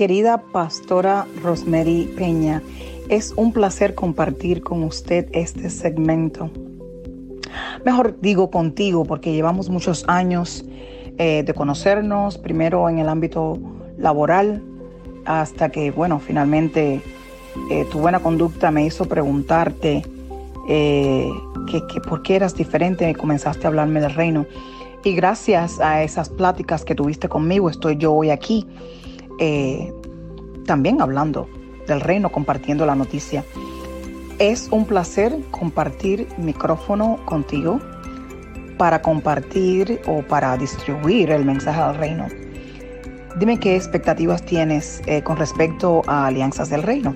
Querida pastora Rosemary Peña, es un placer compartir con usted este segmento. Mejor digo contigo porque llevamos muchos años eh, de conocernos, primero en el ámbito laboral, hasta que, bueno, finalmente eh, tu buena conducta me hizo preguntarte eh, que, por qué eras diferente y comenzaste a hablarme del reino. Y gracias a esas pláticas que tuviste conmigo, estoy yo hoy aquí eh, también hablando del reino, compartiendo la noticia. Es un placer compartir micrófono contigo para compartir o para distribuir el mensaje del reino. Dime qué expectativas tienes eh, con respecto a Alianzas del Reino.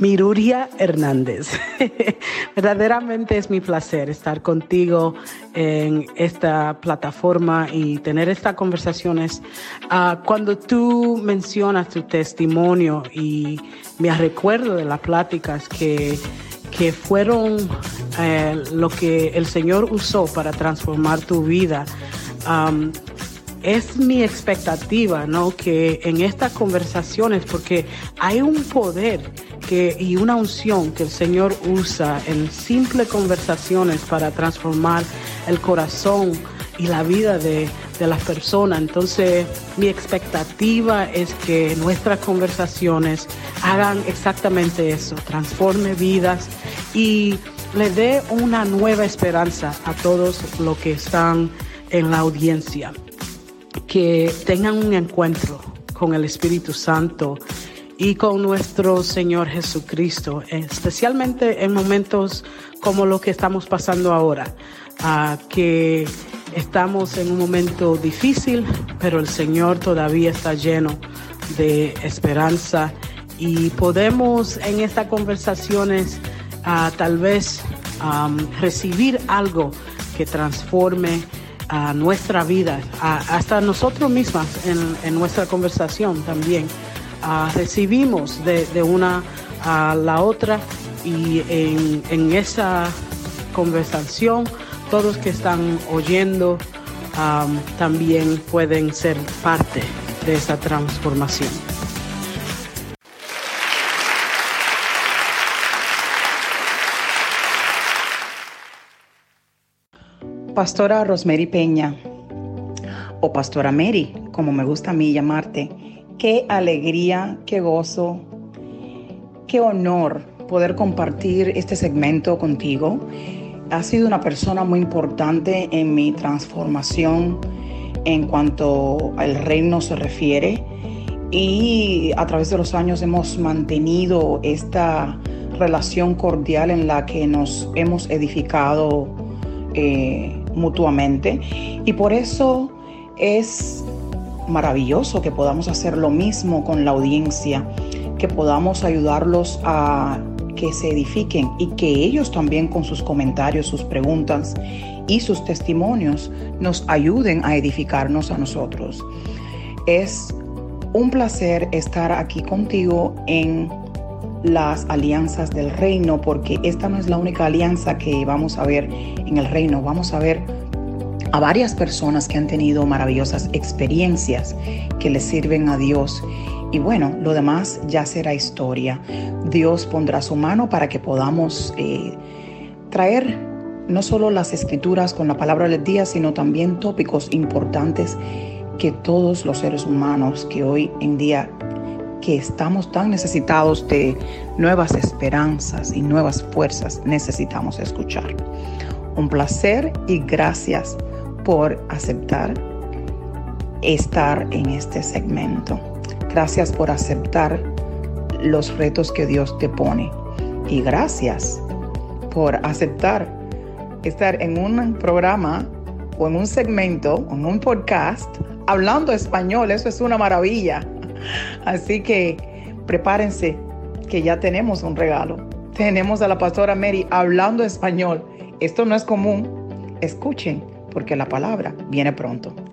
Miruria Hernández. Verdaderamente es mi placer estar contigo en esta plataforma y tener estas conversaciones. Ah, cuando tú mencionas tu testimonio y me recuerdo de las pláticas que, que fueron eh, lo que el Señor usó para transformar tu vida, es mi expectativa, ¿no? Que en estas conversaciones, porque hay un poder que, y una unción que el Señor usa en simples conversaciones para transformar el corazón y la vida de, de las personas. Entonces, mi expectativa es que nuestras conversaciones hagan exactamente eso, transforme vidas y le dé una nueva esperanza a todos los que están en la audiencia que tengan un encuentro con el Espíritu Santo y con nuestro Señor Jesucristo, especialmente en momentos como lo que estamos pasando ahora, que estamos en un momento difícil, pero el Señor todavía está lleno de esperanza y podemos en estas conversaciones tal vez recibir algo que transforme a nuestra vida, hasta nosotros mismas en, nuestra conversación también. recibimos de, una a la otra y en, esa conversación todos que están oyendo también pueden ser parte de esa transformación. Pastora Rosemary Peña, o Pastora Mary, como me gusta a mí llamarte, qué alegría, qué gozo, qué honor poder compartir este segmento contigo. Has sido una persona muy importante en mi transformación en cuanto al reino se refiere y a través de los años hemos mantenido esta relación cordial en la que nos hemos edificado eh, mutuamente y por eso es maravilloso que podamos hacer lo mismo con la audiencia, que podamos ayudarlos a que se edifiquen y que ellos también con sus comentarios, sus preguntas y sus testimonios nos ayuden a edificarnos a nosotros. Es un placer estar aquí contigo en las alianzas del reino, porque esta no es la única alianza que vamos a ver en el reino. Vamos a ver a varias personas que han tenido maravillosas experiencias que le sirven a Dios. Y bueno, lo demás ya será historia. Dios pondrá su mano para que podamos eh, traer no solo las escrituras con la palabra del día, sino también tópicos importantes que todos los seres humanos que hoy en día que estamos tan necesitados de nuevas esperanzas y nuevas fuerzas, necesitamos escuchar. Un placer y gracias por aceptar estar en este segmento. Gracias por aceptar los retos que Dios te pone. Y gracias por aceptar estar en un programa o en un segmento, en un podcast, hablando español. Eso es una maravilla. Así que prepárense que ya tenemos un regalo. Tenemos a la pastora Mary hablando español. Esto no es común. Escuchen porque la palabra viene pronto.